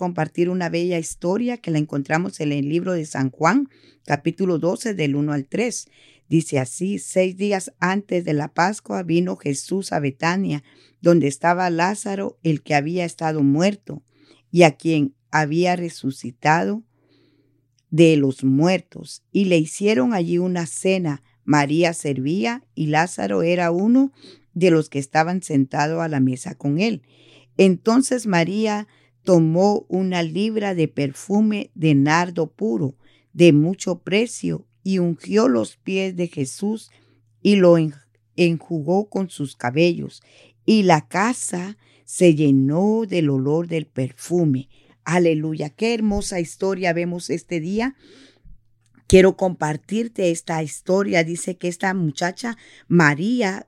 compartir una bella historia que la encontramos en el libro de San Juan, capítulo 12, del 1 al 3. Dice así, seis días antes de la Pascua vino Jesús a Betania, donde estaba Lázaro, el que había estado muerto, y a quien había resucitado de los muertos, y le hicieron allí una cena. María servía y Lázaro era uno de los que estaban sentados a la mesa con él. Entonces María tomó una libra de perfume de nardo puro, de mucho precio, y ungió los pies de Jesús y lo enjugó con sus cabellos, y la casa se llenó del olor del perfume. Aleluya, qué hermosa historia vemos este día. Quiero compartirte esta historia. Dice que esta muchacha María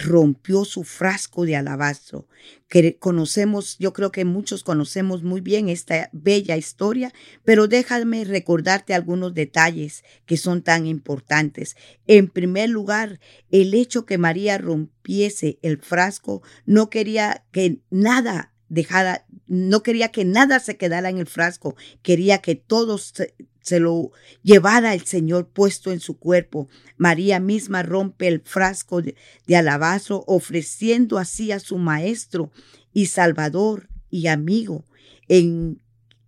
rompió su frasco de alabastro. Que conocemos, yo creo que muchos conocemos muy bien esta bella historia, pero déjame recordarte algunos detalles que son tan importantes. En primer lugar, el hecho que María rompiese el frasco no quería que nada dejara, no quería que nada se quedara en el frasco, quería que todos se lo llevara el Señor puesto en su cuerpo. María misma rompe el frasco de, alabastro, ofreciendo así a su Maestro y Salvador y amigo en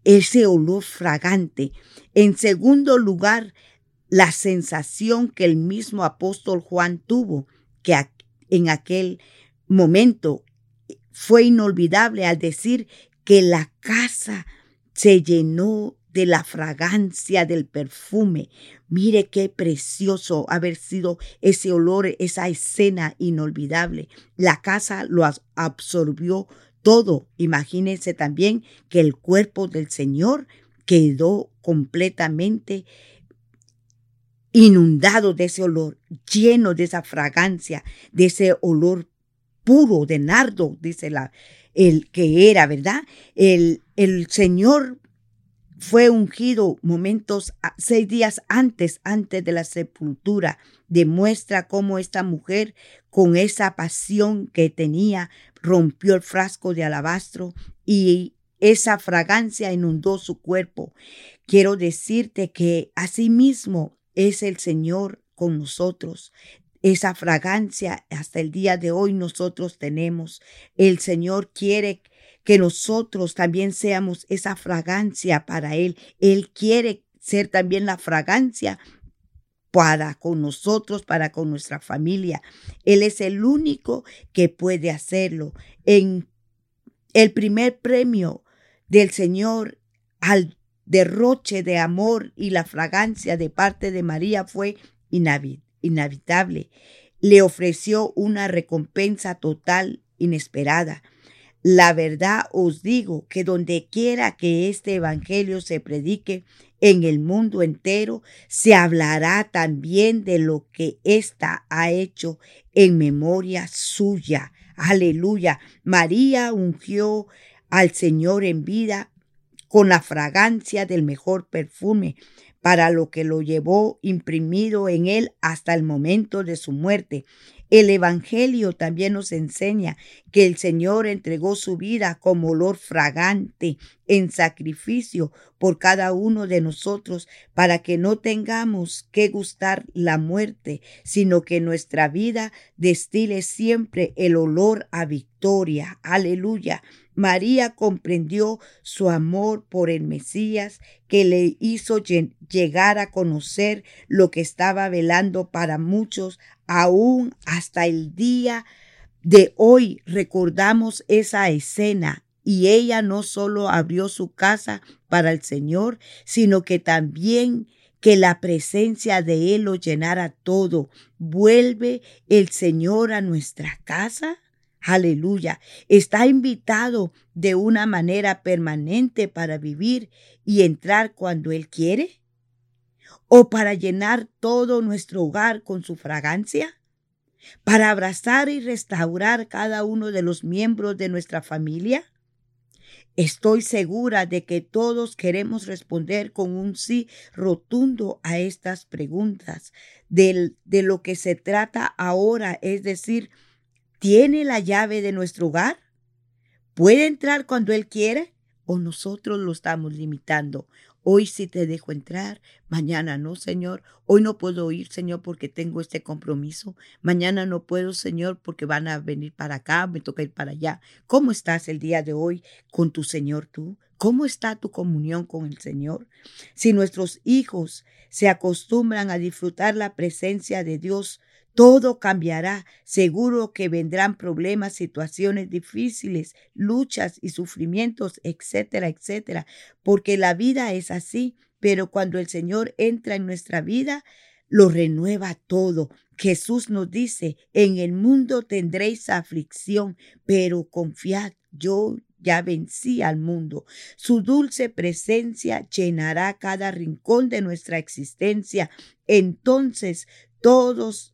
ese olor fragante. En segundo lugar, la sensación que el mismo apóstol Juan tuvo, que en aquel momento fue inolvidable al decir que la casa se llenó de la fragancia del perfume. Mire qué precioso haber sido ese olor, esa escena inolvidable. La casa lo absorbió todo. Imagínense también que el cuerpo del Señor quedó completamente inundado de ese olor, lleno de esa fragancia, de ese olor puro de nardo, dice la, el que era, ¿verdad? El, el Señor fue ungido momentos, seis días antes, antes de la sepultura. Demuestra cómo esta mujer, con esa pasión que tenía, rompió el frasco de alabastro y esa fragancia inundó su cuerpo. Quiero decirte que asimismo es el Señor con nosotros. Esa fragancia hasta el día de hoy nosotros tenemos. El Señor quiere que nosotros también seamos esa fragancia para Él. Él quiere ser también la fragancia para con nosotros, para con nuestra familia. Él es el único que puede hacerlo. En el primer premio del Señor al derroche de amor y la fragancia de parte de María fue inhabitable. Le ofreció una recompensa total, inesperada. La verdad os digo que donde quiera que este Evangelio se predique en el mundo entero, se hablará también de lo que ésta ha hecho en memoria suya. Aleluya. María ungió al Señor en vida con la fragancia del mejor perfume, para lo que lo llevó imprimido en él hasta el momento de su muerte. El Evangelio también nos enseña que el Señor entregó su vida como olor fragante en sacrificio por cada uno de nosotros para que no tengamos que gustar la muerte, sino que nuestra vida destile siempre el olor a victoria. Aleluya. María comprendió su amor por el Mesías que le hizo llegar a conocer lo que estaba velando para muchos aún hasta el día de hoy recordamos esa escena y ella no solo abrió su casa para el Señor, sino que también que la presencia de Él lo llenara todo. ¿Vuelve el Señor a nuestra casa? Aleluya. Está invitado de una manera permanente para vivir y entrar cuando Él quiere o para llenar todo nuestro hogar con su fragancia? ¿Para abrazar y restaurar cada uno de los miembros de nuestra familia? Estoy segura de que todos queremos responder con un sí rotundo a estas preguntas. de lo que se trata ahora, es decir, ¿tiene la llave de nuestro hogar? ¿Puede entrar cuando Él quiere? o nosotros lo estamos limitando. Hoy sí te dejo entrar, mañana no, Señor. Hoy no puedo ir, Señor, porque tengo este compromiso. Mañana no puedo, Señor, porque van a venir para acá, me toca ir para allá. ¿Cómo estás el día de hoy con tu Señor tú? ¿Cómo está tu comunión con el Señor? Si nuestros hijos se acostumbran a disfrutar la presencia de Dios, todo cambiará. Seguro que vendrán problemas, situaciones difíciles, luchas y sufrimientos, etcétera, etcétera, porque la vida es así. Pero cuando el Señor entra en nuestra vida, lo renueva todo. Jesús nos dice, en el mundo tendréis aflicción, pero confiad, yo ya vencí al mundo. Su dulce presencia llenará cada rincón de nuestra existencia. Entonces todos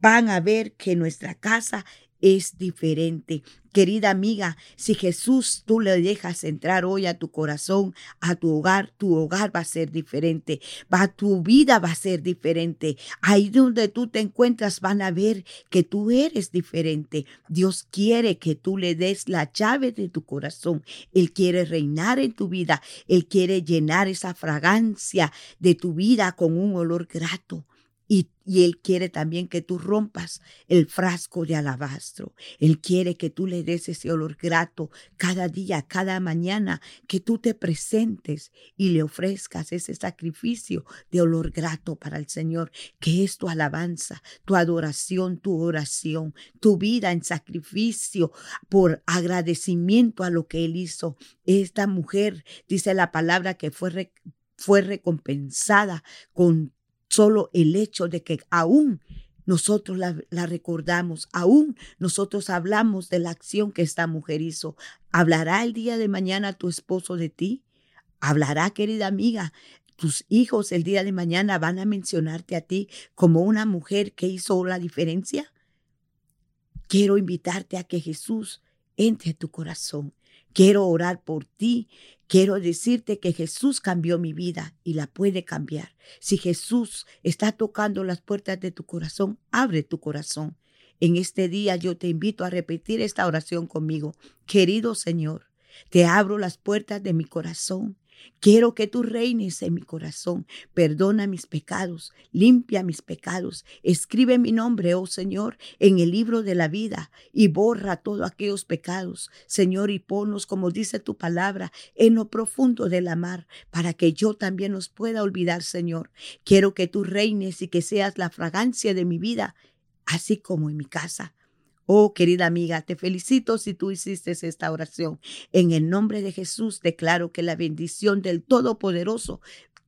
van a ver que nuestra casa es diferente. Querida amiga, si Jesús tú le dejas entrar hoy a tu corazón, a tu hogar, tu hogar va a ser diferente, va, tu vida va a ser diferente. Ahí donde tú te encuentras van a ver que tú eres diferente. Dios quiere que tú le des la llave de tu corazón. Él quiere reinar en tu vida. Él quiere llenar esa fragancia de tu vida con un olor grato. Y, Él quiere también que tú rompas el frasco de alabastro. Él quiere que tú le des ese olor grato cada día, cada mañana, que tú te presentes y le ofrezcas ese sacrificio de olor grato para el Señor, que es tu alabanza, tu adoración, tu oración, tu vida en sacrificio por agradecimiento a lo que Él hizo. Esta mujer, dice la palabra, que fue fue recompensada con Solo el hecho de que aún nosotros la, recordamos, aún nosotros hablamos de la acción que esta mujer hizo. ¿Hablará el día de mañana tu esposo de ti? ¿Hablará, querida amiga? Tus hijos el día de mañana van a mencionarte a ti como una mujer que hizo la diferencia. Quiero invitarte a que Jesús entre a tu corazón. Quiero orar por ti. Quiero decirte que Jesús cambió mi vida y la puede cambiar. Si Jesús está tocando las puertas de tu corazón, abre tu corazón. En este día yo te invito a repetir esta oración conmigo. Querido Señor, te abro las puertas de mi corazón Quiero que tú reines en mi corazón. Perdona mis pecados, limpia mis pecados. Escribe mi nombre, oh Señor, en el libro de la vida y borra todos aquellos pecados, Señor, y ponnos, como dice tu palabra, en lo profundo de la mar, para que yo también nos pueda olvidar, Señor. Quiero que tú reines y que seas la fragancia de mi vida, así como en mi casa. Oh, querida amiga, te felicito si tú hiciste esta oración. En el nombre de Jesús declaro que la bendición del Todopoderoso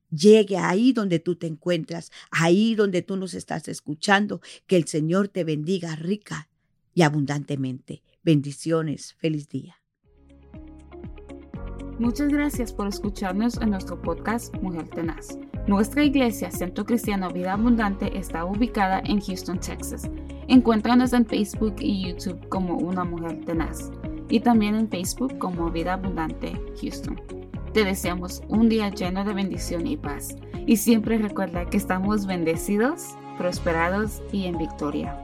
llegue ahí donde tú te encuentras, ahí donde tú nos estás escuchando, que el Señor te bendiga rica y abundantemente. Bendiciones, feliz día. Muchas gracias por escucharnos en nuestro podcast Mujer Tenaz. Nuestra iglesia, Centro Cristiano Vida Abundante, está ubicada en Houston, Texas. Encuéntranos en Facebook y YouTube como Una Mujer Tenaz y también en Facebook como Vida Abundante Houston. Te deseamos un día lleno de bendición y paz. Y siempre recuerda que estamos bendecidos, prosperados y en victoria.